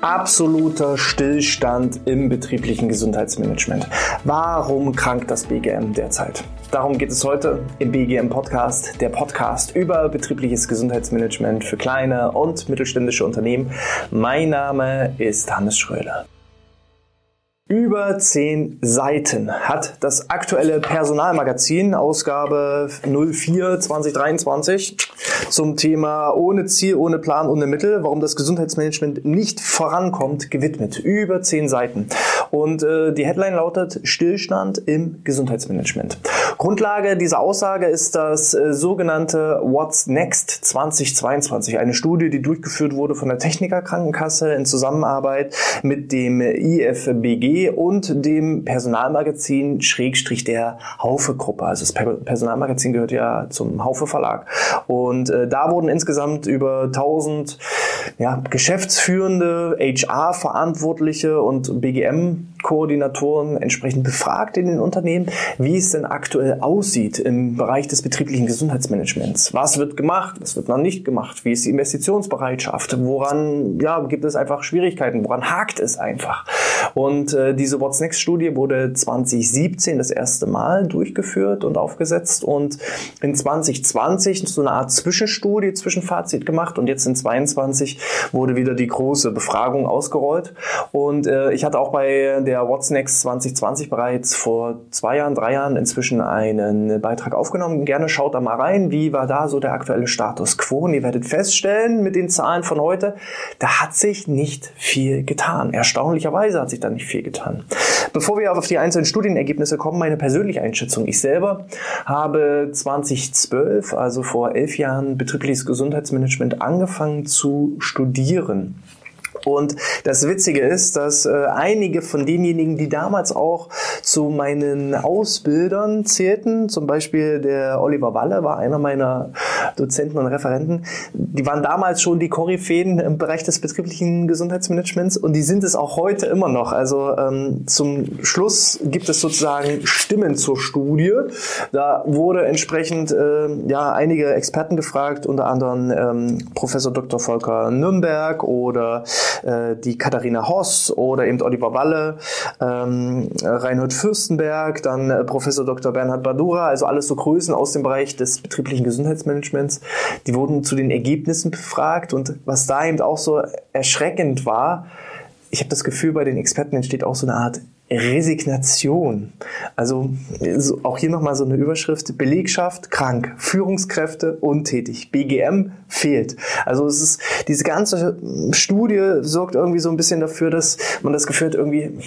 absoluter Stillstand im betrieblichen Gesundheitsmanagement. Warum krankt das BGM derzeit? Darum geht es heute im BGM Podcast, der Podcast über betriebliches Gesundheitsmanagement für kleine und mittelständische Unternehmen. Mein Name ist Hannes Schröder. Über zehn Seiten hat das aktuelle Personalmagazin, Ausgabe 04 2023, zum Thema ohne Ziel, ohne Plan, ohne Mittel, warum das Gesundheitsmanagement nicht vorankommt, gewidmet. Über zehn Seiten. Und äh, die Headline lautet Stillstand im Gesundheitsmanagement. Grundlage dieser Aussage ist das äh, sogenannte What's Next 2022, eine Studie, die durchgeführt wurde von der Techniker Krankenkasse in Zusammenarbeit mit dem IFBG und dem Personalmagazin Schrägstrich der Haufe-Gruppe. Also das Personalmagazin gehört ja zum Haufe Verlag. Und äh, da wurden insgesamt über 1000 ja, Geschäftsführende, HR-Verantwortliche und BGM-Koordinatoren entsprechend befragt in den Unternehmen, wie es denn aktuell aussieht im Bereich des betrieblichen Gesundheitsmanagements. Was wird gemacht, was wird noch nicht gemacht, wie ist die Investitionsbereitschaft, woran ja, gibt es einfach Schwierigkeiten, woran hakt es einfach. Und äh, diese What's Next Studie wurde 2017 das erste Mal durchgeführt und aufgesetzt und in 2020 so eine Art Zwischenstudie, Zwischenfazit gemacht und jetzt in 22 wurde wieder die große Befragung ausgerollt und äh, ich hatte auch bei der What's Next 2020 bereits vor zwei Jahren, drei Jahren inzwischen einen Beitrag aufgenommen. Gerne schaut da mal rein, wie war da so der aktuelle Status quo und ihr werdet feststellen mit den Zahlen von heute, da hat sich nicht viel getan. Erstaunlicherweise hat sich da nicht viel getan. Bevor wir auf die einzelnen Studienergebnisse kommen, meine persönliche Einschätzung. Ich selber habe 2012, also vor elf Jahren, betriebliches Gesundheitsmanagement angefangen zu studieren. Und das Witzige ist, dass äh, einige von denjenigen, die damals auch zu meinen Ausbildern zählten, zum Beispiel der Oliver Walle war einer meiner Dozenten und Referenten, die waren damals schon die Koryphäen im Bereich des betrieblichen Gesundheitsmanagements und die sind es auch heute immer noch. Also ähm, zum Schluss gibt es sozusagen Stimmen zur Studie. Da wurde entsprechend äh, ja einige Experten gefragt, unter anderem ähm, Professor Dr. Volker Nürnberg oder äh, die Katharina Hoss oder eben Oliver Walle, ähm, Reinhold Fürstenberg, dann äh, Professor Dr. Bernhard Badura, also alles so Größen aus dem Bereich des betrieblichen Gesundheitsmanagements. Die wurden zu den Ergebnissen befragt und was da eben auch so erschreckend war, ich habe das Gefühl, bei den Experten entsteht auch so eine Art Resignation. Also so, auch hier nochmal so eine Überschrift. Belegschaft krank, Führungskräfte untätig, BGM fehlt. Also es ist, diese ganze Studie sorgt irgendwie so ein bisschen dafür, dass man das Gefühl hat, irgendwie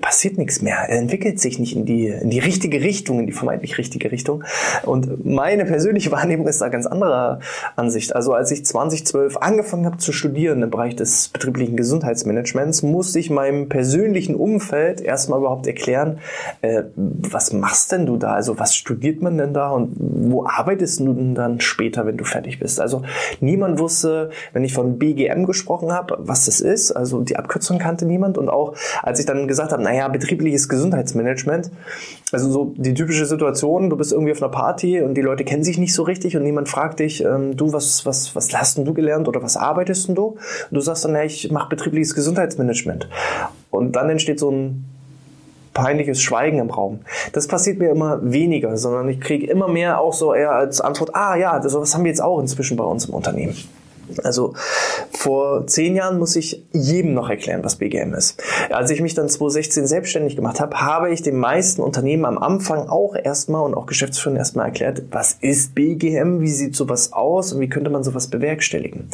passiert nichts mehr. Entwickelt sich nicht in die, in die richtige Richtung, in die vermeintlich richtige Richtung. Und meine persönliche Wahrnehmung ist da ganz anderer Ansicht. Also als ich 2012 angefangen habe zu studieren im Bereich des betrieblichen Gesundheitsmanagements, musste ich meinem persönlichen Umfeld erst erstmal überhaupt erklären, äh, was machst denn du da? Also was studiert man denn da und wo arbeitest du denn dann später, wenn du fertig bist? Also niemand wusste, wenn ich von BGM gesprochen habe, was das ist. Also die Abkürzung kannte niemand und auch als ich dann gesagt habe, naja, betriebliches Gesundheitsmanagement, also so die typische Situation, du bist irgendwie auf einer Party und die Leute kennen sich nicht so richtig und niemand fragt dich, ähm, du, was, was, was hast denn du gelernt oder was arbeitest denn du? Und du sagst dann, ja, ich mache betriebliches Gesundheitsmanagement. Und dann entsteht so ein peinliches Schweigen im Raum. Das passiert mir immer weniger, sondern ich kriege immer mehr auch so eher als Antwort, ah ja, das, das haben wir jetzt auch inzwischen bei uns im Unternehmen. Also vor zehn Jahren muss ich jedem noch erklären, was BGM ist. Als ich mich dann 2016 selbstständig gemacht habe, habe ich den meisten Unternehmen am Anfang auch erstmal und auch Geschäftsführern erstmal erklärt, was ist BGM, wie sieht sowas aus und wie könnte man sowas bewerkstelligen.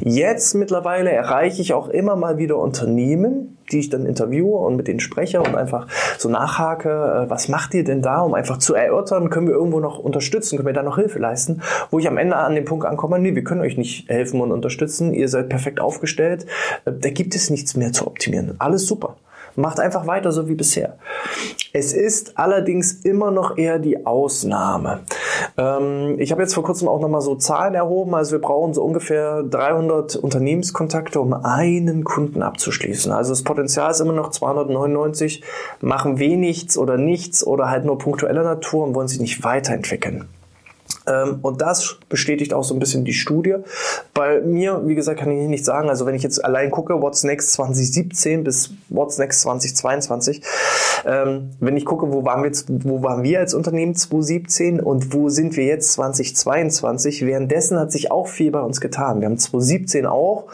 Jetzt mittlerweile erreiche ich auch immer mal wieder Unternehmen, die ich dann interviewe und mit denen spreche und einfach so nachhake, äh, was macht ihr denn da, um einfach zu erörtern, können wir irgendwo noch unterstützen, können wir da noch Hilfe leisten, wo ich am Ende an den Punkt ankomme, nee, wir können euch nicht helfen und unterstützen, ihr seid perfekt aufgestellt, äh, da gibt es nichts mehr zu optimieren. Alles super. Macht einfach weiter so wie bisher. Es ist allerdings immer noch eher die Ausnahme. Ähm, ich habe jetzt vor kurzem auch nochmal so Zahlen erhoben. Also wir brauchen so ungefähr 300 Unternehmenskontakte, um einen Kunden abzuschließen. Also das Potenzial ist immer noch 299, machen wenig oder nichts oder halt nur punktueller Natur und wollen sich nicht weiterentwickeln. Ähm, und das bestätigt auch so ein bisschen die Studie. Bei mir, wie gesagt, kann ich nicht sagen, also wenn ich jetzt allein gucke, What's Next 2017 bis What's Next 2022, ähm, wenn ich gucke, wo waren wir wo waren wir als Unternehmen 2017 und wo sind wir jetzt 2022, währenddessen hat sich auch viel bei uns getan. Wir haben 2017 auch,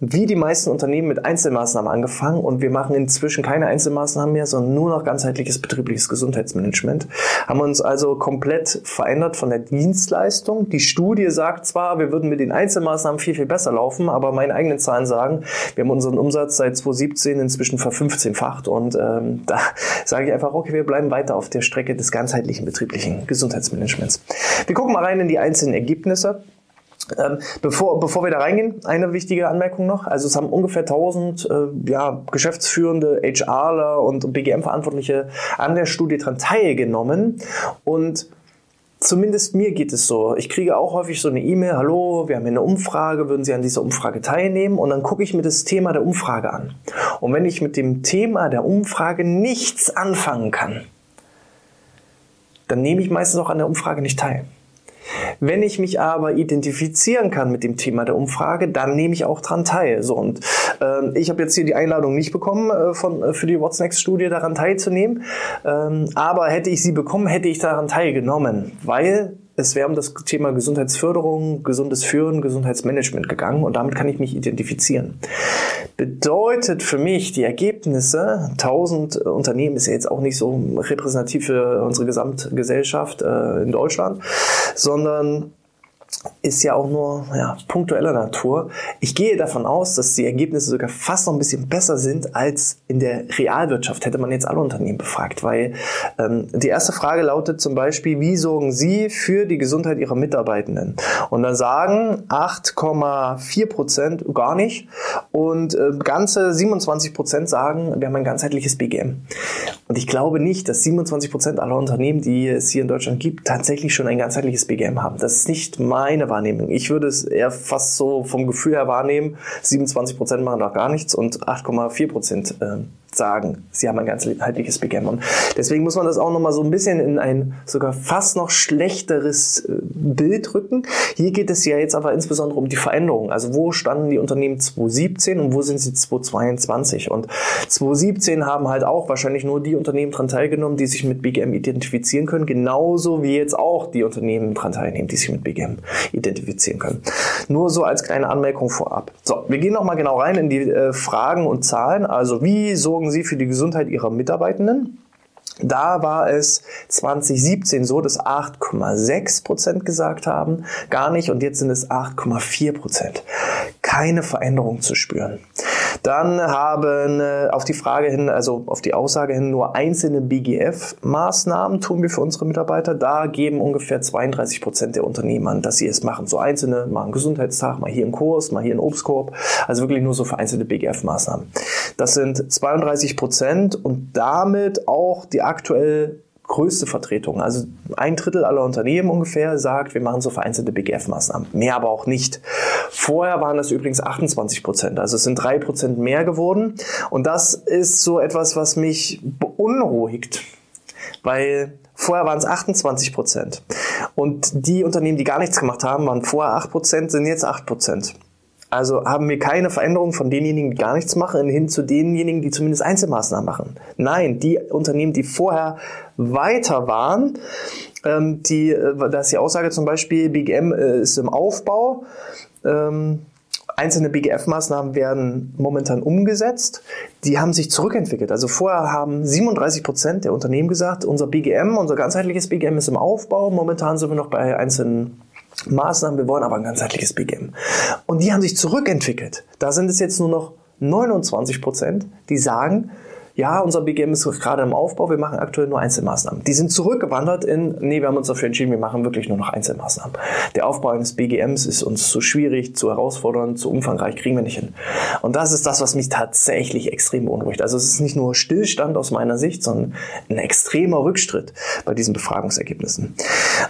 wie die meisten Unternehmen, mit Einzelmaßnahmen angefangen und wir machen inzwischen keine Einzelmaßnahmen mehr, sondern nur noch ganzheitliches betriebliches Gesundheitsmanagement. Haben uns also komplett verändert von der Dienst Dienstleistung. Die Studie sagt zwar, wir würden mit den Einzelmaßnahmen viel, viel besser laufen, aber meine eigenen Zahlen sagen, wir haben unseren Umsatz seit 2017 inzwischen ver-15-facht und ähm, da sage ich einfach, okay, wir bleiben weiter auf der Strecke des ganzheitlichen betrieblichen Gesundheitsmanagements. Wir gucken mal rein in die einzelnen Ergebnisse. Ähm, bevor, bevor wir da reingehen, eine wichtige Anmerkung noch. Also es haben ungefähr 1000 äh, ja, geschäftsführende HRler und BGM-Verantwortliche an der Studie dran teilgenommen und Zumindest mir geht es so. Ich kriege auch häufig so eine E-Mail, hallo, wir haben hier eine Umfrage, würden Sie an dieser Umfrage teilnehmen? Und dann gucke ich mir das Thema der Umfrage an. Und wenn ich mit dem Thema der Umfrage nichts anfangen kann, dann nehme ich meistens auch an der Umfrage nicht teil. Wenn ich mich aber identifizieren kann mit dem Thema der Umfrage, dann nehme ich auch dran teil. So und äh, ich habe jetzt hier die Einladung nicht bekommen äh, von äh, für die What's Next Studie daran teilzunehmen, ähm, aber hätte ich sie bekommen, hätte ich daran teilgenommen, weil es wäre um das Thema Gesundheitsförderung, gesundes Führen, Gesundheitsmanagement gegangen und damit kann ich mich identifizieren. Bedeutet für mich die Ergebnisse, 1000 Unternehmen ist ja jetzt auch nicht so repräsentativ für unsere Gesamtgesellschaft äh, in Deutschland, sondern ist ja auch nur ja, punktueller Natur. Ich gehe davon aus, dass die Ergebnisse sogar fast noch ein bisschen besser sind als in der Realwirtschaft, hätte man jetzt alle Unternehmen befragt. Weil ähm, die erste Frage lautet zum Beispiel, wie sorgen Sie für die Gesundheit Ihrer Mitarbeitenden? Und dann sagen 8,4 Prozent gar nicht und äh, ganze 27 Prozent sagen, wir haben ein ganzheitliches BGM. Und ich glaube nicht, dass 27 Prozent aller Unternehmen, die es hier in Deutschland gibt, tatsächlich schon ein ganzheitliches BGM haben. Das ist nicht meine Wahrnehmung. Ich würde es eher fast so vom Gefühl her wahrnehmen, 27 Prozent machen doch gar nichts und 8,4 Prozent äh, sagen, sie haben ein ganzheitliches. Und deswegen muss man das auch nochmal so ein bisschen in ein sogar fast noch schlechteres äh, Bild rücken. Hier geht es ja jetzt aber insbesondere um die Veränderung. Also wo standen die Unternehmen 2017 und wo sind sie 2022? Und 2017 haben halt auch wahrscheinlich nur die Unternehmen dran teilgenommen, die sich mit BGM identifizieren können, genauso wie jetzt auch die Unternehmen dran teilnehmen, die sich mit BGM identifizieren können. Nur so als kleine Anmerkung vorab. So, wir gehen nochmal genau rein in die äh, Fragen und Zahlen. Also wie so sorgen Sie für die Gesundheit Ihrer Mitarbeitenden. Da war es 2017 so, dass 8,6 Prozent gesagt haben, gar nicht, und jetzt sind es 8,4 Prozent. Keine Veränderung zu spüren. Dann haben äh, auf die Frage hin, also auf die Aussage hin, nur einzelne BGF-Maßnahmen tun wir für unsere Mitarbeiter. Da geben ungefähr 32 Prozent der Unternehmen an, dass sie es machen. So einzelne, mal einen Gesundheitstag, mal hier einen Kurs, mal hier einen Obstkorb. Also wirklich nur so für einzelne BGF-Maßnahmen. Das sind 32 Prozent und damit auch die aktuell größte Vertretung. Also ein Drittel aller Unternehmen ungefähr sagt, wir machen so vereinzelte BGF-Maßnahmen. Mehr aber auch nicht. Vorher waren das übrigens 28 Prozent. Also es sind drei Prozent mehr geworden. Und das ist so etwas, was mich beunruhigt. Weil Vorher waren es 28 Prozent. Und die Unternehmen, die gar nichts gemacht haben, waren vorher 8 Prozent, sind jetzt 8 Prozent. Also haben wir keine Veränderung von denjenigen, die gar nichts machen, hin zu denjenigen, die zumindest Einzelmaßnahmen machen. Nein, die Unternehmen, die vorher weiter waren, ähm, die, äh, da ist die Aussage zum Beispiel, BGM äh, ist im Aufbau. Ähm, einzelne BGF-Maßnahmen werden momentan umgesetzt. Die haben sich zurückentwickelt. Also vorher haben 37 Prozent der Unternehmen gesagt, unser BGM, unser ganzheitliches BGM ist im Aufbau. Momentan sind wir noch bei einzelnen Maßnahmen, wir wollen aber ein ganzheitliches BGM. Und die haben sich zurückentwickelt. Da sind es jetzt nur noch 29 Prozent, die sagen, ja, unser BGM ist gerade im Aufbau, wir machen aktuell nur Einzelmaßnahmen. Die sind zurückgewandert in, nee, wir haben uns dafür entschieden, wir machen wirklich nur noch Einzelmaßnahmen. Der Aufbau eines BGMs ist uns zu schwierig, zu herausfordernd, zu umfangreich, kriegen wir nicht hin. Und das ist das, was mich tatsächlich extrem beunruhigt. Also es ist nicht nur Stillstand aus meiner Sicht, sondern ein extremer Rückschritt bei diesen Befragungsergebnissen.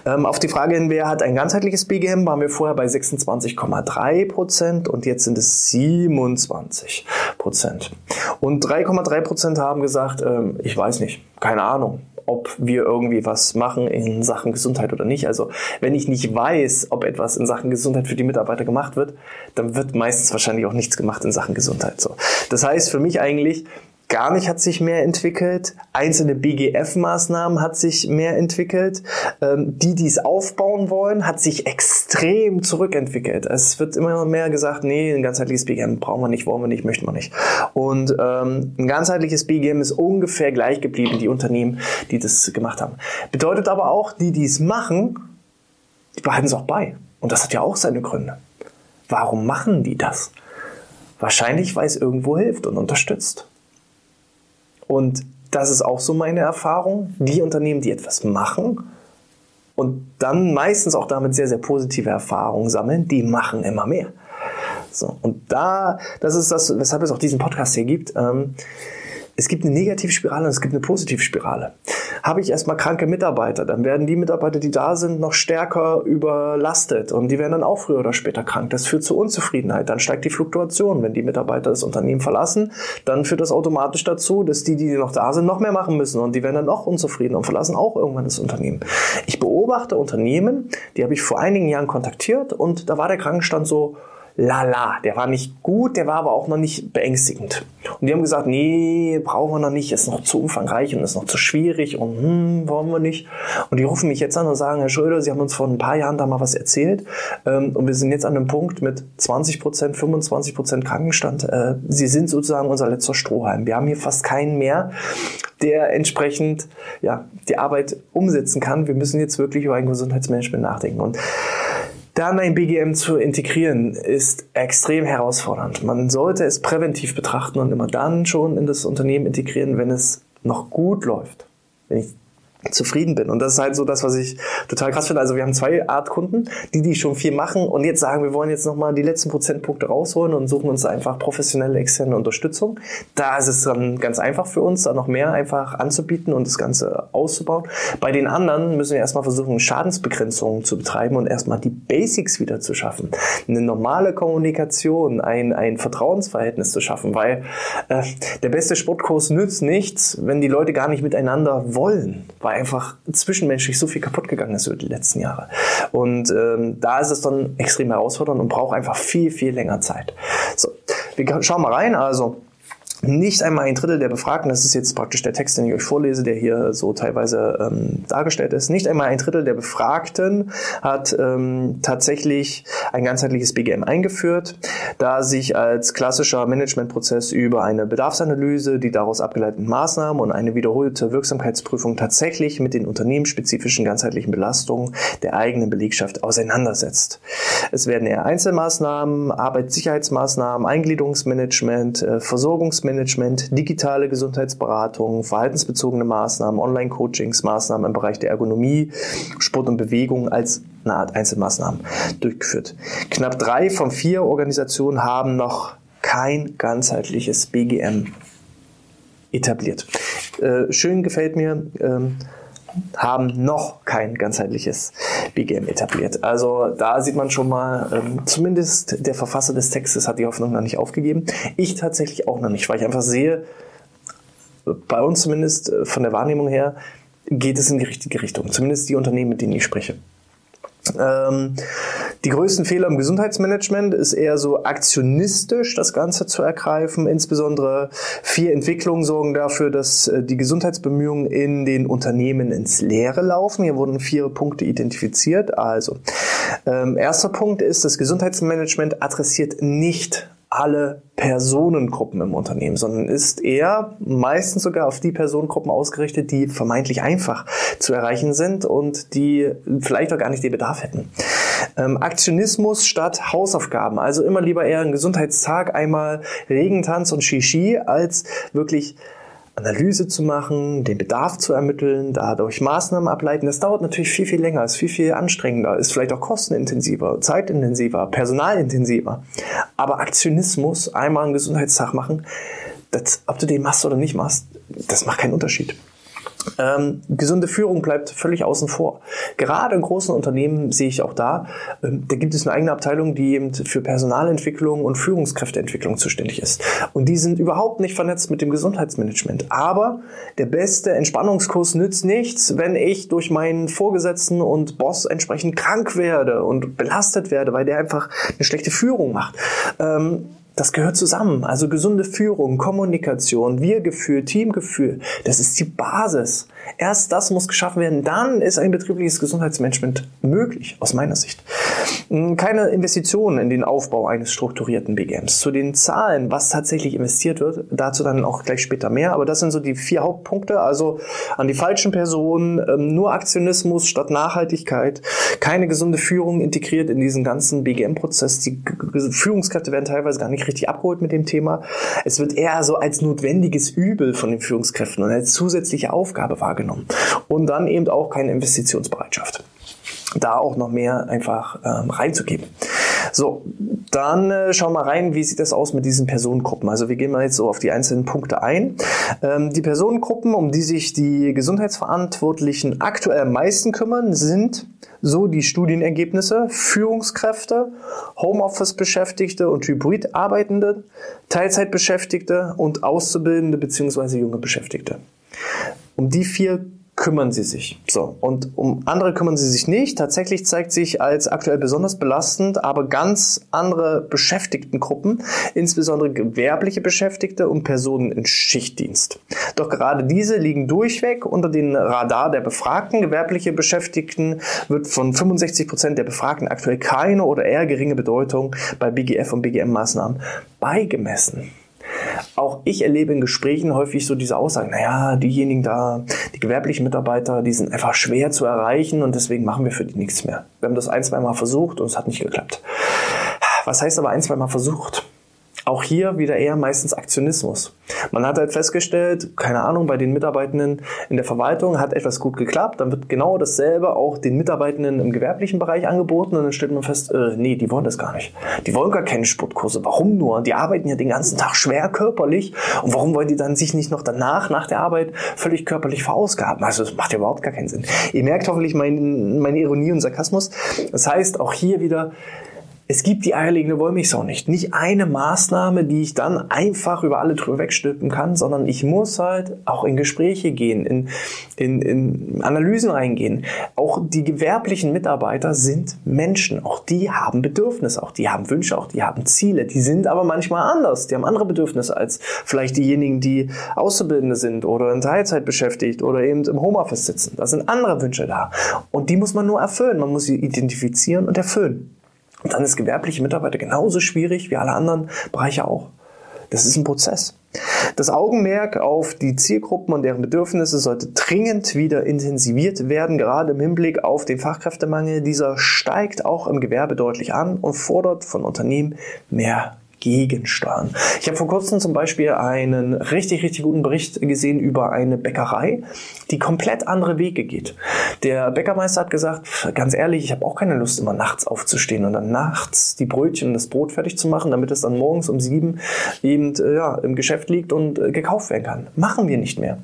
Ähm, auf die Frage hin, wer hat ein ganzheitliches BGM, waren wir vorher bei 26,3 Prozent und jetzt sind es 27 Prozent. Und 3,3 Prozent haben gesagt, ähm, ich weiß nicht, keine Ahnung. ob wir irgendwie was machen in Sachen Gesundheit oder nicht. Also wenn ich nicht weiß, ob etwas in Sachen Gesundheit für die Mitarbeiter gemacht wird, dann wird meistens wahrscheinlich auch nichts gemacht in Sachen Gesundheit. So. Das heißt für mich eigentlich, gar nicht hat sich mehr entwickelt. Einzelne BGF-Maßnahmen hat sich mehr entwickelt. Ähm, die, die es aufbauen wollen, hat sich extrem zurückentwickelt. Es wird immer mehr gesagt, nee, ein ganzheitliches BGM brauchen wir nicht, wollen wir nicht, möchten wir nicht. Und ähm, ein ganzheitliches BGM ist ungefähr gleich geblieben, die Unternehmen, die das gemacht haben. Bedeutet aber auch, die, die es machen, die behalten es auch bei. Und das hat ja auch seine Gründe. Warum machen die das? Wahrscheinlich, weil es irgendwo hilft und unterstützt. Und das ist auch so meine Erfahrung. Die Unternehmen, die etwas machen und dann meistens auch damit sehr, sehr positive Erfahrungen sammeln, die machen immer mehr. So, und da, das ist das, weshalb es auch diesen Podcast hier gibt. Ähm, es gibt eine Negativspirale und es gibt eine Positivspirale. Habe ich erstmal kranke Mitarbeiter, dann werden die Mitarbeiter, die da sind, noch stärker überlastet und die werden dann auch früher oder später krank. Das führt zu Unzufriedenheit, dann steigt die Fluktuation. Wenn die Mitarbeiter das Unternehmen verlassen, dann führt das automatisch dazu, dass die, die noch da sind, noch mehr machen müssen und die werden dann noch unzufrieden und verlassen auch irgendwann das Unternehmen. Ich beobachte Unternehmen, die habe ich vor einigen Jahren kontaktiert und da war der Krankenstand so, lala. Der war nicht gut, der war aber auch noch nicht beängstigend. Und die haben gesagt, nee, brauchen wir noch nicht, ist noch zu umfangreich und ist noch zu schwierig und hm, wollen wir nicht. Und die rufen mich jetzt an und sagen, Herr Schröder, Sie haben uns vor ein paar Jahren da mal was erzählt ähm, und wir sind jetzt an einem Punkt mit 20 Prozent, 25 Prozent Krankenstand. Äh, Sie sind sozusagen unser letzter Strohhalm. Wir haben hier fast keinen mehr, der entsprechend ja, die Arbeit umsetzen kann. Wir müssen jetzt wirklich über ein Gesundheitsmanagement nachdenken. Und dann ein BGM zu integrieren ist extrem herausfordernd. Man sollte es präventiv betrachten und immer dann schon in das Unternehmen integrieren, wenn es noch gut läuft. Wenn ich zufrieden bin. Und das ist halt so das, was ich total krass finde. Also wir haben zwei Art Kunden, die die schon viel machen und jetzt sagen, wir wollen jetzt nochmal die letzten Prozentpunkte rausholen und suchen uns einfach professionelle externe Unterstützung. Da ist es dann ganz einfach für uns, da noch mehr einfach anzubieten und das Ganze auszubauen. Bei den anderen müssen wir erstmal versuchen, Schadensbegrenzungen zu betreiben und erstmal die Basics wieder zu schaffen. Eine normale Kommunikation, ein, ein Vertrauensverhältnis zu schaffen, weil äh, der beste Sportkurs nützt nichts, wenn die Leute gar nicht miteinander wollen, weil weil einfach zwischenmenschlich so viel kaputt gegangen ist über die letzten Jahre. Und ähm, da ist es dann extrem herausfordernd und braucht einfach viel, viel länger Zeit. So, wir schauen mal rein. Also nicht einmal ein Drittel der Befragten, das ist jetzt praktisch der Text, den ich euch vorlese, der hier so teilweise ähm, dargestellt ist, nicht einmal ein Drittel der Befragten hat ähm, tatsächlich ein ganzheitliches BGM eingeführt, da sich als klassischer Managementprozess über eine Bedarfsanalyse, die daraus abgeleiteten Maßnahmen und eine wiederholte Wirksamkeitsprüfung tatsächlich mit den unternehmensspezifischen ganzheitlichen Belastungen der eigenen Belegschaft auseinandersetzt. Es werden eher Einzelmaßnahmen, Arbeitssicherheitsmaßnahmen, Eingliederungsmanagement, äh, Versorgungsmanagement, Management, digitale Gesundheitsberatung, verhaltensbezogene Maßnahmen, Online-Coachings, Maßnahmen im Bereich der Ergonomie, Sport und Bewegung als eine Art Einzelmaßnahmen durchgeführt. Knapp drei von vier Organisationen haben noch kein ganzheitliches BGM etabliert. Äh, schön gefällt mir, ähm, haben noch kein ganzheitliches BGM etabliert. Also da sieht man schon mal, ähm, zumindest der Verfasser des Textes hat die Hoffnung noch nicht aufgegeben. Ich tatsächlich auch noch nicht, weil ich einfach sehe, bei uns zumindest äh, von der Wahrnehmung her, geht es in die richtige Richtung. Zumindest die Unternehmen, mit denen ich spreche. Ähm, die größten Fehler im Gesundheitsmanagement ist eher so aktionistisch das Ganze zu ergreifen. Insbesondere vier Entwicklungen sorgen dafür, dass äh, die Gesundheitsbemühungen in den Unternehmen ins Leere laufen. Hier wurden vier Punkte identifiziert. Also, ähm, erster Punkt ist, das Gesundheitsmanagement adressiert nicht alle Personengruppen im Unternehmen, sondern ist eher meistens sogar auf die Personengruppen ausgerichtet, die vermeintlich einfach zu erreichen sind und die vielleicht auch gar nicht den Bedarf hätten. Ähm, Aktionismus statt Hausaufgaben, also immer lieber eher einen Gesundheitstag, einmal Regentanz und Shishi, als wirklich Analyse zu machen, den Bedarf zu ermitteln, dadurch Maßnahmen ableiten. Das dauert natürlich viel, viel länger, ist viel, viel anstrengender, ist vielleicht auch kostenintensiver, zeitintensiver, personalintensiver. Aber Aktionismus, einmal einen Gesundheitstag machen, das, ob du den machst oder nicht machst, das macht keinen Unterschied. Ähm, gesunde Führung bleibt völlig außen vor. Gerade in großen Unternehmen sehe ich auch da, ähm, da gibt es eine eigene Abteilung, die eben für Personalentwicklung und Führungskräfteentwicklung zuständig ist. Und die sind überhaupt nicht vernetzt mit dem Gesundheitsmanagement. Aber der beste Entspannungskurs nützt nichts, wenn ich durch meinen Vorgesetzten und Boss entsprechend krank werde und belastet werde, weil der einfach eine schlechte Führung macht. Ähm, das gehört zusammen. Also gesunde Führung, Kommunikation, Wir-Gefühl, Teamgefühl, das ist die Basis. Erst das muss geschaffen werden, dann ist ein betriebliches Gesundheitsmanagement möglich, aus meiner Sicht. Hm, keine Investitionen in den Aufbau eines strukturierten BGMs. Zu den Zahlen, was tatsächlich investiert wird, dazu dann auch gleich später mehr, aber das sind so die vier Hauptpunkte. Also an die falschen Personen, ähm, nur Aktionismus statt Nachhaltigkeit, keine gesunde Führung integriert in diesen ganzen BGM-Prozess. Die Führungskräfte werden teilweise gar nicht richtig abgeholt mit dem Thema. Es wird eher so als notwendiges Übel von den Führungskräften und als zusätzliche Aufgabe wahrgenommen wahrgenommen. Und dann eben auch keine Investitionsbereitschaft. Da auch noch mehr einfach ähm, reinzugeben. So, dann äh, schauen wir rein, wie sieht das aus mit diesen Personengruppen. Also wir gehen mal jetzt so auf die einzelnen Punkte ein. Ähm, die Personengruppen, um die sich die Gesundheitsverantwortlichen aktuell am meisten kümmern, sind so die Studienergebnisse, Führungskräfte, Homeoffice-Beschäftigte und hybrid Arbeitende, Teilzeitbeschäftigte und Auszubildende bzw. junge Beschäftigte. Um die vier kümmern sie sich. So. Und um andere kümmern sie sich nicht. Tatsächlich zeigt sich als aktuell besonders belastend, aber ganz andere Beschäftigtengruppen, insbesondere gewerbliche Beschäftigte und Personen in Schichtdienst. Doch gerade diese liegen durchweg unter den Radar der Befragten. Gewerbliche Beschäftigten wird von 65 Prozent der Befragten aktuell keine oder eher geringe Bedeutung bei BGF und BGM-Maßnahmen beigemessen auch ich erlebe in Gesprächen häufig so diese Aussagen, naja, diejenigen da, die gewerblichen Mitarbeiter, die sind einfach schwer zu erreichen und deswegen machen wir für die nichts mehr. Wir haben das ein, zwei Mal versucht und es hat nicht geklappt. Was heißt aber ein, zwei Mal versucht? Auch hier wieder eher meistens Aktionismus. Man hat halt festgestellt, keine Ahnung, bei den Mitarbeitenden in der Verwaltung hat etwas gut geklappt, dann wird genau dasselbe auch den Mitarbeitenden im gewerblichen Bereich angeboten und dann stellt man fest, äh, nee, die wollen das gar nicht. Die wollen gar keine Sportkurse. Warum nur? Die arbeiten ja den ganzen Tag schwer körperlich und warum wollen die dann sich nicht noch danach, nach der Arbeit, völlig körperlich verausgaben? Also das macht ja überhaupt gar keinen Sinn. Ihr merkt hoffentlich mein, meine Ironie und Sarkasmus. Das heißt, auch hier wieder, es gibt die eierlegende Wollmilchsau nicht. Nicht eine Maßnahme, die ich dann einfach über alle drüber wegstülpen kann, sondern ich muss halt auch in Gespräche gehen, in, in, in Analysen reingehen. Auch die gewerblichen Mitarbeiter sind Menschen. Auch die haben Bedürfnisse, auch die haben Wünsche, auch die haben Ziele. Die sind aber manchmal anders. Die haben andere Bedürfnisse als vielleicht diejenigen, die Auszubildende sind oder in Teilzeit beschäftigt oder eben im Homeoffice sitzen. Da sind andere Wünsche da. Und die muss man nur erfüllen. Man muss sie identifizieren und erfüllen. Und dann ist gewerbliche Mitarbeiter genauso schwierig wie alle anderen Bereiche auch. Das ist ein Prozess. Das Augenmerk auf die Zielgruppen und deren Bedürfnisse sollte dringend wieder intensiviert werden, gerade im Hinblick auf den Fachkräftemangel. Dieser steigt auch im Gewerbe deutlich an und fordert von Unternehmen mehr gegensteuern. Ich habe vor kurzem zum Beispiel einen richtig, richtig guten Bericht gesehen über eine Bäckerei, die komplett andere Wege geht. Der Bäckermeister hat gesagt, ganz ehrlich, ich habe auch keine Lust, immer nachts aufzustehen und dann nachts die Brötchen und das Brot fertig zu machen, damit es dann morgens um sieben eben äh, ja, im Geschäft liegt und äh, gekauft werden kann. Machen wir nicht mehr.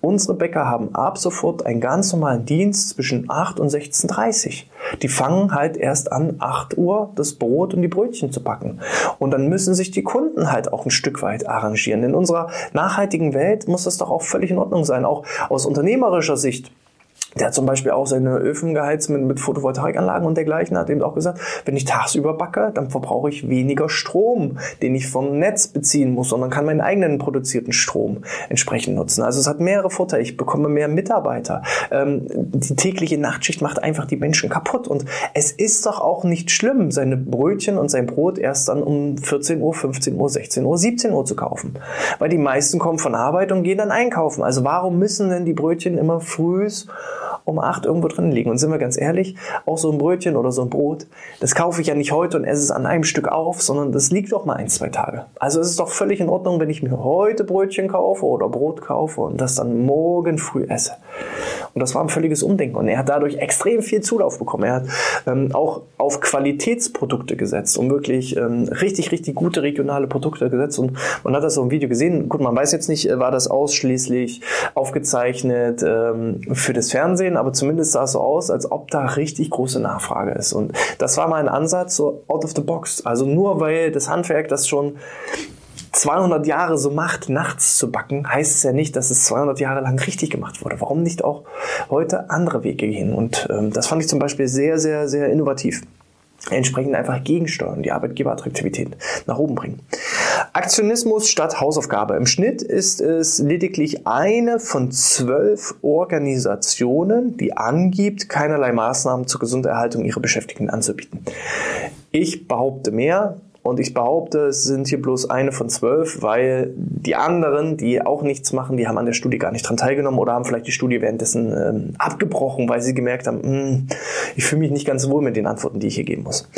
Unsere Bäcker haben ab sofort einen ganz normalen Dienst zwischen 8 und 16.30 Uhr. Die fangen halt erst an, 8 Uhr das Brot und die Brötchen zu packen. Und dann müssen sich die Kunden halt auch ein Stück weit arrangieren. In unserer nachhaltigen Welt muss das doch auch völlig in Ordnung sein, auch aus unternehmerischer Sicht. Der hat zum Beispiel auch seine Öfen geheizt mit, mit Photovoltaikanlagen und dergleichen, hat eben auch gesagt, wenn ich tagsüber backe, dann verbrauche ich weniger Strom, den ich vom Netz beziehen muss, sondern kann meinen eigenen produzierten Strom entsprechend nutzen. Also es hat mehrere Vorteile. Ich bekomme mehr Mitarbeiter. Ähm, die tägliche Nachtschicht macht einfach die Menschen kaputt. Und es ist doch auch nicht schlimm, seine Brötchen und sein Brot erst dann um 14 Uhr, 15 Uhr, 16 Uhr, 17 Uhr zu kaufen. Weil die meisten kommen von Arbeit und gehen dann einkaufen. Also warum müssen denn die Brötchen immer früh um acht irgendwo drin liegen. Und sind wir ganz ehrlich, auch so ein Brötchen oder so ein Brot, das kaufe ich ja nicht heute und esse es an einem Stück auf, sondern das liegt doch mal ein, zwei Tage. Also es ist doch völlig in Ordnung, wenn ich mir heute Brötchen kaufe oder Brot kaufe und das dann morgen früh esse. Und das war ein völliges Umdenken. Und er hat dadurch extrem viel Zulauf bekommen. Er hat ähm, auch auf Qualitätsprodukte gesetzt und wirklich ähm, richtig, richtig gute regionale Produkte gesetzt. Und man hat das so im Video gesehen. Gut, man weiß jetzt nicht, äh, war das ausschließlich aufgezeichnet ähm, für das Fernsehen, aber zumindest sah es so aus, als ob da richtig große Nachfrage ist. Und das war mal ein Ansatz, so out of the box. Also nur weil das Handwerk das schon 200 Jahre so macht, nachts zu backen, heißt es ja nicht, dass es 200 Jahre lang richtig gemacht wurde. Warum nicht auch heute andere Wege gehen? Und ähm, das fand ich zum Beispiel sehr, sehr, sehr innovativ. Entsprechend einfach gegensteuern, die Arbeitgeberattraktivität nach oben bringen. Aktionismus statt Hausaufgabe. Im Schnitt ist es lediglich eine von zwölf Organisationen, die angibt, keinerlei Maßnahmen zur Gesunderhaltung ihrer Beschäftigten anzubieten. Ich behaupte mehr, und ich behaupte, es sind hier bloß eine von zwölf, weil die anderen, die auch nichts machen, die haben an der Studie gar nicht dran teilgenommen oder haben vielleicht die Studie währenddessen ähm, abgebrochen, weil sie gemerkt haben, hm, ich fühle mich nicht ganz wohl mit den Antworten, die ich hier geben muss.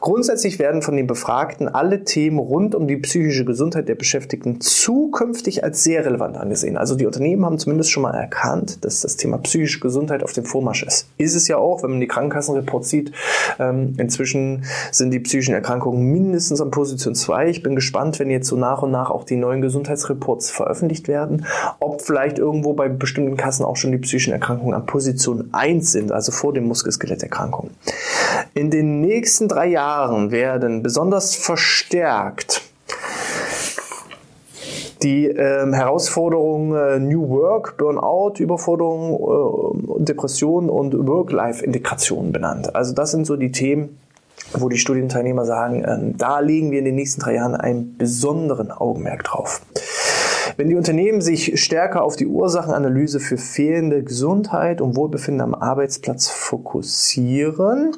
Grundsätzlich werden von den Befragten alle Themen rund um die psychische Gesundheit der Beschäftigten zukünftig als sehr relevant angesehen. Also die Unternehmen haben zumindest schon mal erkannt, dass das Thema psychische Gesundheit auf dem Vormarsch ist. Ist es ja auch, wenn man die Krankenkassenreports sieht. Ähm, inzwischen sind die psychischen Erkrankungen mindestens an Position 2. Ich bin gespannt, wenn jetzt so nach und nach auch die neuen Gesundheitsreports veröffentlicht werden, ob vielleicht irgendwo bei bestimmten Kassen auch schon die psychischen Erkrankungen an Position 1 sind, also vor den Muskel-Skeletterkrankungen. In den nächsten drei Jahren werden besonders verstärkt die ähm, Herausforderungen äh, New Work, Burnout, Überforderung, äh, Depression und Work-Life-Integration benannt. Also das sind so die Themen, wo die Studienteilnehmer sagen, ähm, da legen wir in den nächsten drei Jahren einen besonderen Augenmerk drauf. Wenn die Unternehmen sich stärker auf die Ursachenanalyse für fehlende Gesundheit und Wohlbefinden am Arbeitsplatz fokussieren,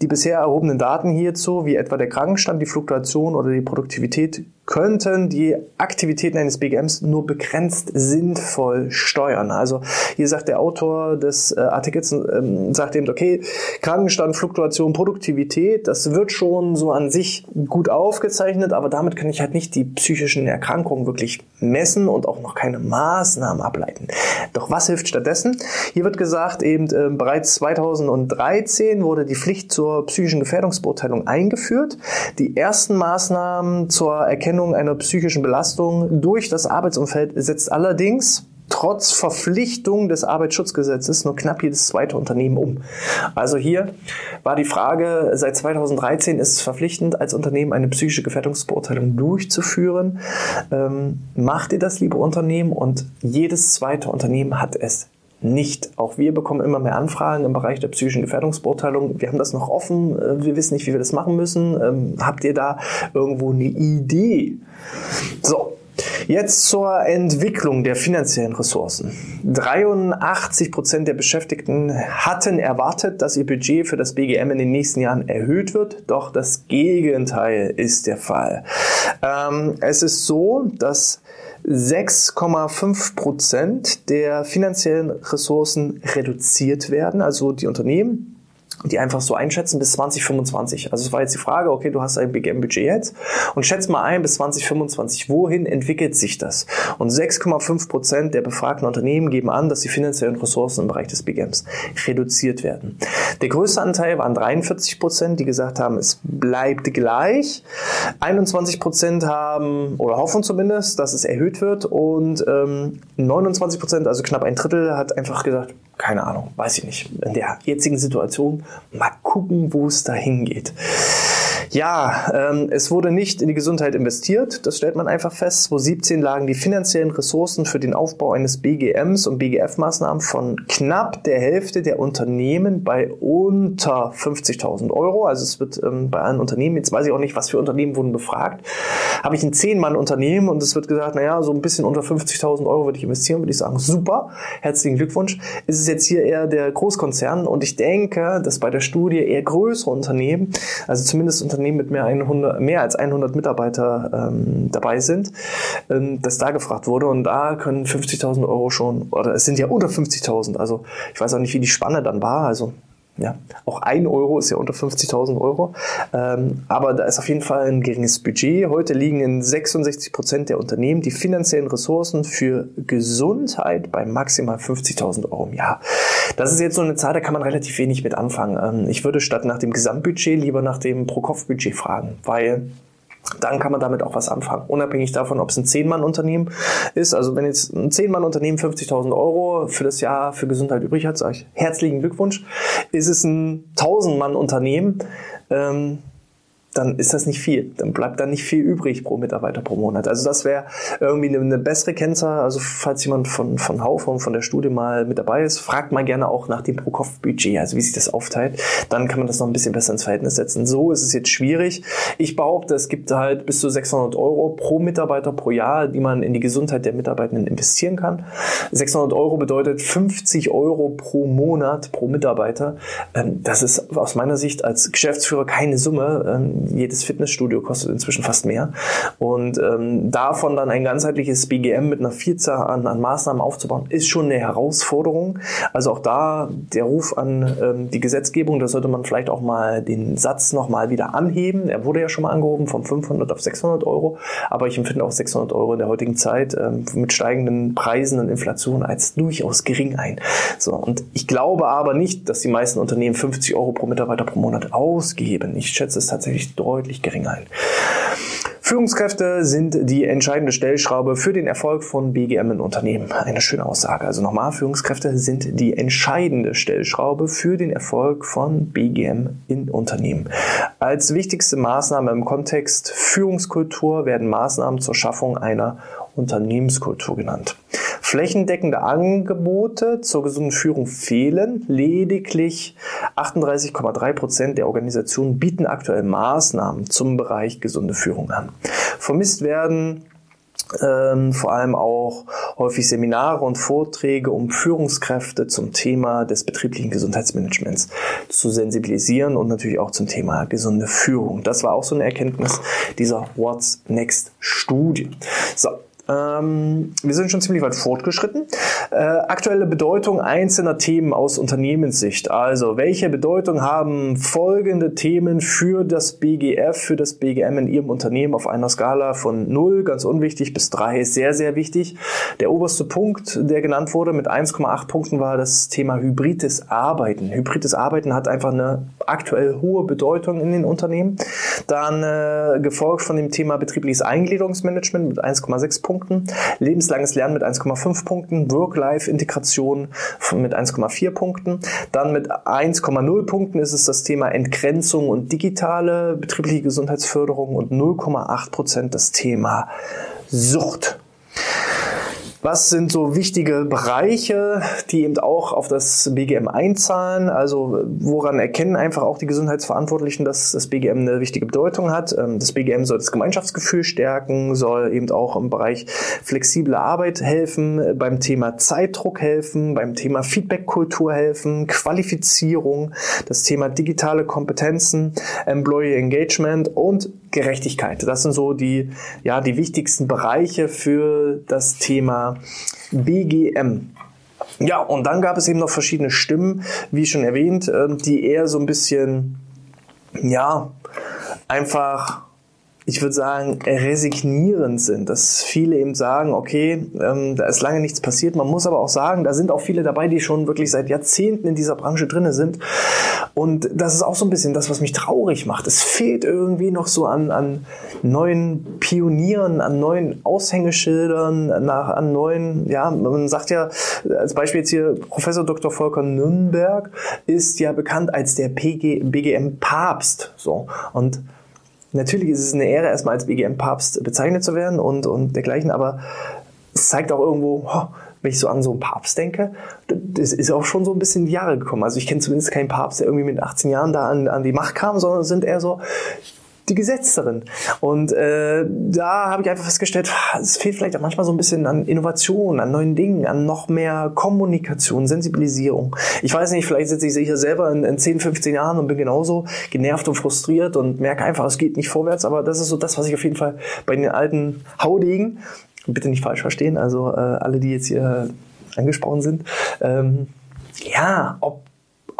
die bisher erhobenen Daten hierzu, wie etwa der Krankenstand, die Fluktuation oder die Produktivität, könnten die Aktivitäten eines BGMs nur begrenzt sinnvoll steuern. Also hier sagt der Autor des äh, Artikels, ähm, sagt eben, okay, Krankenstand, Fluktuation, Produktivität, das wird schon so an sich gut aufgezeichnet, aber damit kann ich halt nicht die psychischen Erkrankungen wirklich messen und auch noch keine Maßnahmen ableiten. Doch was hilft stattdessen? Hier wird gesagt, eben äh, bereits 2013 wurde die Pflicht zur psychischen Gefährdungsbeurteilung eingeführt. Die ersten Maßnahmen zur Erkennung Erkennung einer psychischen Belastung durch das Arbeitsumfeld setzt allerdings trotz Verpflichtung des Arbeitsschutzgesetzes nur knapp jedes zweite Unternehmen um. Also hier war die Frage, seit 2013 ist es verpflichtend, als Unternehmen eine psychische Gefährdungsbeurteilung durchzuführen. Ähm, macht ihr das, liebe Unternehmen? Und jedes zweite Unternehmen hat es nicht. Auch wir bekommen immer mehr Anfragen im Bereich der psychischen Gefährdungsbeurteilung. Wir haben das noch offen. Äh, wir wissen nicht, wie wir das machen müssen. Ähm, habt ihr da irgendwo eine Idee? So. Jetzt zur Entwicklung der finanziellen Ressourcen. 83 Prozent der Beschäftigten hatten erwartet, dass ihr Budget für das BGM in den nächsten Jahren erhöht wird, doch das Gegenteil ist der Fall. Ähm, es ist so, dass 6,5 Prozent der finanziellen Ressourcen reduziert werden. Also die Unternehmen die einfach so einschätzen bis 2025. Also es war jetzt die Frage, okay, du hast ein BGM-Budget jetzt und schätz mal ein bis 2025, wohin entwickelt sich das? Und 6,5 Prozent der befragten Unternehmen geben an, dass die finanziellen Ressourcen im Bereich des BGMs reduziert werden. Der größte Anteil waren 43 Prozent, die gesagt haben, es bleibt gleich. 21 Prozent haben oder hoffen zumindest, dass es erhöht wird und ähm, 29 Prozent, also knapp ein Drittel, hat einfach gesagt, keine Ahnung, weiß ich nicht. In der jetzigen Situation mal gucken, wo es da hingeht. Ja, ähm, es wurde nicht in die Gesundheit investiert, das stellt man einfach fest. 2017 lagen die finanziellen Ressourcen für den Aufbau eines BGMs und BGF-Maßnahmen von knapp der Hälfte der Unternehmen bei unter 50.000 Euro. Also es wird ähm, bei allen Unternehmen, jetzt weiß ich auch nicht, was für Unternehmen wurden befragt, habe ich ein 10-Mann-Unternehmen und es wird gesagt, naja, so ein bisschen unter 50.000 Euro würde ich investieren, würde ich sagen, super, herzlichen Glückwunsch. Ist es jetzt hier eher der Großkonzern und ich denke, dass bei der Studie eher größere Unternehmen, also zumindest Unternehmen, Unternehmen mit mehr, 100, mehr als 100 Mitarbeiter ähm, dabei sind, ähm, dass da gefragt wurde. Und da können 50.000 Euro schon, oder es sind ja unter 50.000, also ich weiß auch nicht, wie die Spanne dann war, also ja, auch ein Euro ist ja unter 50.000 Euro. Ähm, aber da ist auf jeden Fall ein geringes Budget. Heute liegen in 66 Prozent der Unternehmen die finanziellen Ressourcen für Gesundheit bei maximal 50.000 Euro im Jahr. Das ist jetzt so eine Zahl, da kann man relativ wenig mit anfangen. Ähm, ich würde statt nach dem Gesamtbudget lieber nach dem Pro-Kopf-Budget fragen, weil dann kann man damit auch was anfangen. Unabhängig davon, ob es ein 10-Mann-Unternehmen ist. Also wenn jetzt ein 10-Mann-Unternehmen 50.000 Euro für das Jahr für Gesundheit übrig hat, sage ich herzlichen Glückwunsch. Ist es ein 1000-Mann-Unternehmen, ähm, dann ist das nicht viel. Dann bleibt da nicht viel übrig pro Mitarbeiter pro Monat. Also das wäre irgendwie eine, eine, bessere Kennzahl. Also falls jemand von, von Haufe von der Studie mal mit dabei ist, fragt mal gerne auch nach dem Pro-Kopf-Budget, also wie sich das aufteilt. Dann kann man das noch ein bisschen besser ins Verhältnis setzen. So ist es jetzt schwierig. Ich behaupte, es gibt halt bis zu 600 Euro pro Mitarbeiter pro Jahr, die man in die Gesundheit der Mitarbeitenden investieren kann. 600 Euro bedeutet 50 Euro pro Monat pro Mitarbeiter. Ähm, das ist aus meiner Sicht als Geschäftsführer keine Summe ähm, jedes Fitnessstudio kostet inzwischen fast mehr. Und ähm, davon dann ein ganzheitliches BGM mit einer Vielzahl an, an Maßnahmen aufzubauen, ist schon eine Herausforderung. Also auch da der Ruf an ähm, die Gesetzgebung, da sollte man vielleicht auch mal den Satz nochmal wieder anheben. Er wurde ja schon mal angehoben von 500 auf 600 Euro, aber ich empfinde auch 600 Euro in der heutigen Zeit ähm, mit steigenden Preisen und Inflation als durchaus gering ein. So, und ich glaube aber nicht, dass die meisten Unternehmen 50 Euro pro Mitarbeiter pro Monat ausgeben. Ich schätze es tatsächlich deutlich geringer ein. Führungskräfte sind die entscheidende Stellschraube für den Erfolg von BGM in Unternehmen. Eine schöne Aussage. Also nochmal, Führungskräfte sind die entscheidende Stellschraube für den Erfolg von BGM in Unternehmen. Als wichtigste Maßnahme im Kontext Führungskultur werden Maßnahmen zur Schaffung einer Unternehmenskultur genannt. Flächendeckende Angebote zur gesunden Führung fehlen. Lediglich 38,3 Prozent der Organisationen bieten aktuell Maßnahmen zum Bereich gesunde Führung an. Vermisst werden ähm, vor allem auch häufig Seminare und Vorträge, um Führungskräfte zum Thema des betrieblichen Gesundheitsmanagements zu sensibilisieren und natürlich auch zum Thema gesunde Führung. Das war auch so eine Erkenntnis dieser What's Next Studie. So, ähm, wir sind schon ziemlich weit fortgeschritten. Äh, aktuelle Bedeutung einzelner Themen aus Unternehmenssicht. Also, welche Bedeutung haben folgende Themen für das BGF, für das BGM in Ihrem Unternehmen auf einer Skala von 0, ganz unwichtig, bis 3, sehr, sehr wichtig. Der oberste Punkt, der genannt wurde mit 1,8 Punkten, war das Thema hybrides Arbeiten. Hybrides Arbeiten hat einfach eine aktuell hohe Bedeutung in den Unternehmen. Dann äh, gefolgt von dem Thema betriebliches Eingliederungsmanagement mit 1,6 Punkten. Punkten, lebenslanges Lernen mit 1,5 Punkten, Work-Life-Integration mit 1,4 Punkten. Dann mit 1,0 Punkten ist es das Thema Entgrenzung und digitale betriebliche Gesundheitsförderung und 0,8 Prozent das Thema Sucht. Was sind so wichtige Bereiche, die eben auch auf das BGM einzahlen? Also woran erkennen einfach auch die Gesundheitsverantwortlichen, dass das BGM eine wichtige Bedeutung hat? Ähm, das BGM soll das Gemeinschaftsgefühl stärken, soll eben auch im Bereich flexible Arbeit helfen, beim Thema Zeitdruck helfen, beim Thema Feedbackkultur helfen, Qualifizierung, das Thema digitale Kompetenzen, Employee Engagement und Gerechtigkeit. Das sind so die, ja, die wichtigsten Bereiche für das Thema BGM. Ja, und dann gab es eben noch verschiedene Stimmen, wie schon erwähnt, ähm, die eher so ein bisschen, ja, einfach ich würde sagen, resignierend sind, dass viele eben sagen, okay, ähm, da ist lange nichts passiert. Man muss aber auch sagen, da sind auch viele dabei, die schon wirklich seit Jahrzehnten in dieser Branche drinne sind. Und das ist auch so ein bisschen das, was mich traurig macht. Es fehlt irgendwie noch so an, an neuen Pionieren, an neuen Aushängeschildern, nach, an neuen, ja, man sagt ja, als Beispiel jetzt hier, Professor Dr. Volker Nürnberg ist ja bekannt als der PG, BGM-Papst. So. Und natürlich ist es eine Ehre, erstmal als BGM-Papst bezeichnet zu werden und, und dergleichen, aber es zeigt auch irgendwo, oh, wenn ich so an so einen Papst denke, das ist auch schon so ein bisschen die Jahre gekommen. Also ich kenne zumindest keinen Papst, der irgendwie mit 18 Jahren da an, an die Macht kam, sondern sind eher so die Gesetzterin. Und äh, da habe ich einfach festgestellt, es fehlt vielleicht auch manchmal so ein bisschen an Innovation, an neuen Dingen, an noch mehr Kommunikation, Sensibilisierung. Ich weiß nicht, vielleicht sitze ich hier selber in, in 10, 15 Jahren und bin genauso genervt und frustriert und merke einfach, es geht nicht vorwärts, aber das ist so das, was ich auf jeden Fall bei den alten Haudegen, bitte nicht falsch verstehen, also äh, alle, die jetzt hier angesprochen sind, ähm, ja, ob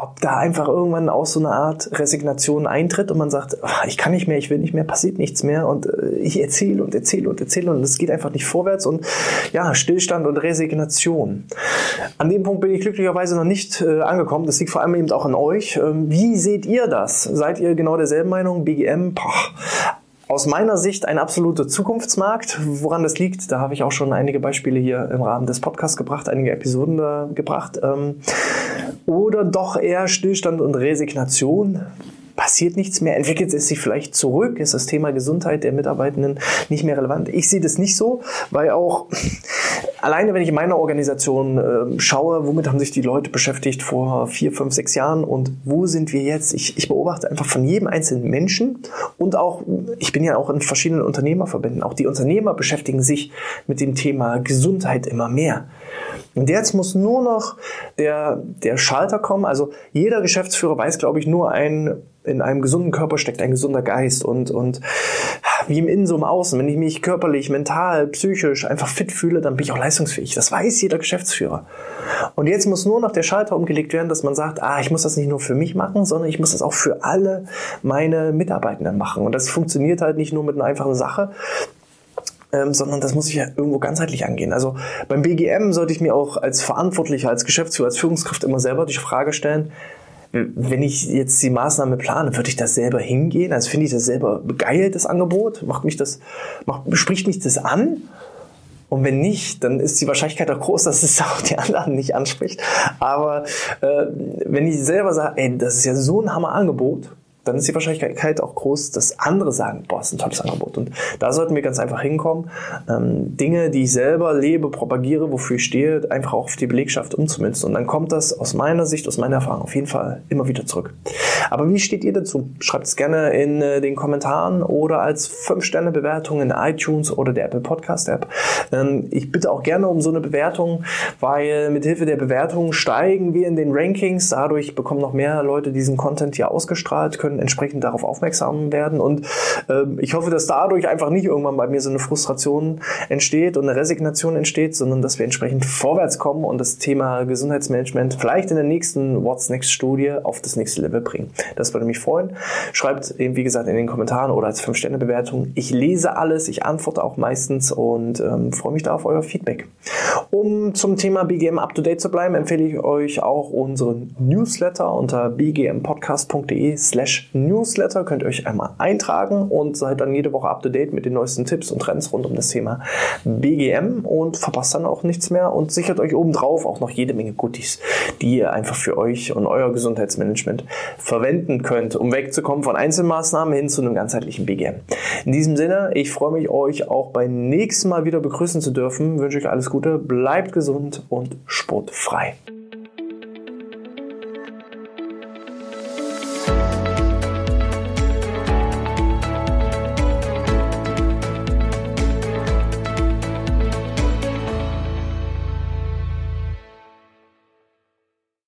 ob da einfach irgendwann auch so eine Art Resignation eintritt und man sagt, ach, ich kann nicht mehr, ich will nicht mehr, passiert nichts mehr und äh, ich erzähle und erzähle und erzähle und es geht einfach nicht vorwärts und ja, Stillstand und Resignation. An dem Punkt bin ich glücklicherweise noch nicht äh, angekommen. Das liegt vor allem eben auch an euch. Ähm, wie seht ihr das? Seid ihr genau derselben Meinung? BGM, boah, aus meiner Sicht ein absoluter Zukunftsmarkt. Woran das liegt, da habe ich auch schon einige Beispiele hier im Rahmen des Podcasts gebracht, einige Episoden da gebracht. Ähm, oder doch eher Stillstand und Resignation passiert nichts mehr, entwickelt es sich vielleicht zurück, ist das Thema Gesundheit der Mitarbeitenden nicht mehr relevant. Ich sehe das nicht so, weil auch alleine, wenn ich in meiner Organisation äh, schaue, womit haben sich die Leute beschäftigt vor vier, fünf, sechs Jahren und wo sind wir jetzt? Ich, ich beobachte einfach von jedem einzelnen Menschen und auch, ich bin ja auch in verschiedenen Unternehmerverbänden, auch die Unternehmer beschäftigen sich mit dem Thema Gesundheit immer mehr. Und jetzt muss nur noch der, der Schalter kommen. Also jeder Geschäftsführer weiß, glaube ich, nur ein, in einem gesunden Körper steckt ein gesunder Geist und, und wie im Innen so im Außen. Wenn ich mich körperlich, mental, psychisch einfach fit fühle, dann bin ich auch leistungsfähig. Das weiß jeder Geschäftsführer. Und jetzt muss nur noch der Schalter umgelegt werden, dass man sagt, ah, ich muss das nicht nur für mich machen, sondern ich muss das auch für alle meine Mitarbeitenden machen. Und das funktioniert halt nicht nur mit einer einfachen Sache, ähm, sondern das muss ich ja irgendwo ganzheitlich angehen. Also beim BGM sollte ich mir auch als Verantwortlicher, als Geschäftsführer, als Führungskraft immer selber die Frage stellen, wenn ich jetzt die Maßnahme plane, würde ich das selber hingehen? Also finde ich das selber geil, das Angebot? Macht mich das, macht, spricht mich das an? Und wenn nicht, dann ist die Wahrscheinlichkeit auch groß, dass es auch die anderen nicht anspricht. Aber äh, wenn ich selber sage, ey, das ist ja so ein Hammer-Angebot, dann ist die Wahrscheinlichkeit auch groß, dass andere sagen, boah, ist ein tolles Angebot. Und da sollten wir ganz einfach hinkommen, ähm, Dinge, die ich selber lebe, propagiere, wofür ich stehe, einfach auch auf die Belegschaft umzumünzen. Und dann kommt das aus meiner Sicht, aus meiner Erfahrung auf jeden Fall immer wieder zurück. Aber wie steht ihr dazu? Schreibt es gerne in äh, den Kommentaren oder als 5-Sterne-Bewertung in iTunes oder der Apple Podcast App. Ähm, ich bitte auch gerne um so eine Bewertung, weil mit Hilfe der Bewertung steigen wir in den Rankings. Dadurch bekommen noch mehr Leute diesen Content hier ausgestrahlt, können entsprechend darauf aufmerksam werden. Und ähm, ich hoffe, dass dadurch einfach nicht irgendwann bei mir so eine Frustration entsteht und eine Resignation entsteht, sondern dass wir entsprechend vorwärts kommen und das Thema Gesundheitsmanagement vielleicht in der nächsten What's Next Studie auf das nächste Level bringen. Das würde mich freuen. Schreibt eben, wie gesagt, in den Kommentaren oder als 5-Sterne-Bewertung. Ich lese alles, ich antworte auch meistens und ähm, freue mich da auf euer Feedback. Um zum Thema BGM up to date zu bleiben, empfehle ich euch auch unseren Newsletter unter bgmpodcast.de slash Newsletter. Könnt ihr euch einmal eintragen und seid dann jede Woche up to date mit den neuesten Tipps und Trends rund um das Thema BGM und verpasst dann auch nichts mehr und sichert euch obendrauf auch noch jede Menge Goodies, die ihr einfach für euch und euer Gesundheitsmanagement verwenden könnt, um wegzukommen von Einzelmaßnahmen hin zu einem ganzheitlichen BGM. In diesem Sinne, ich freue mich, euch auch beim nächsten Mal wieder begrüßen zu dürfen. Wünsche euch alles Gute, bleibt gesund und sportfrei.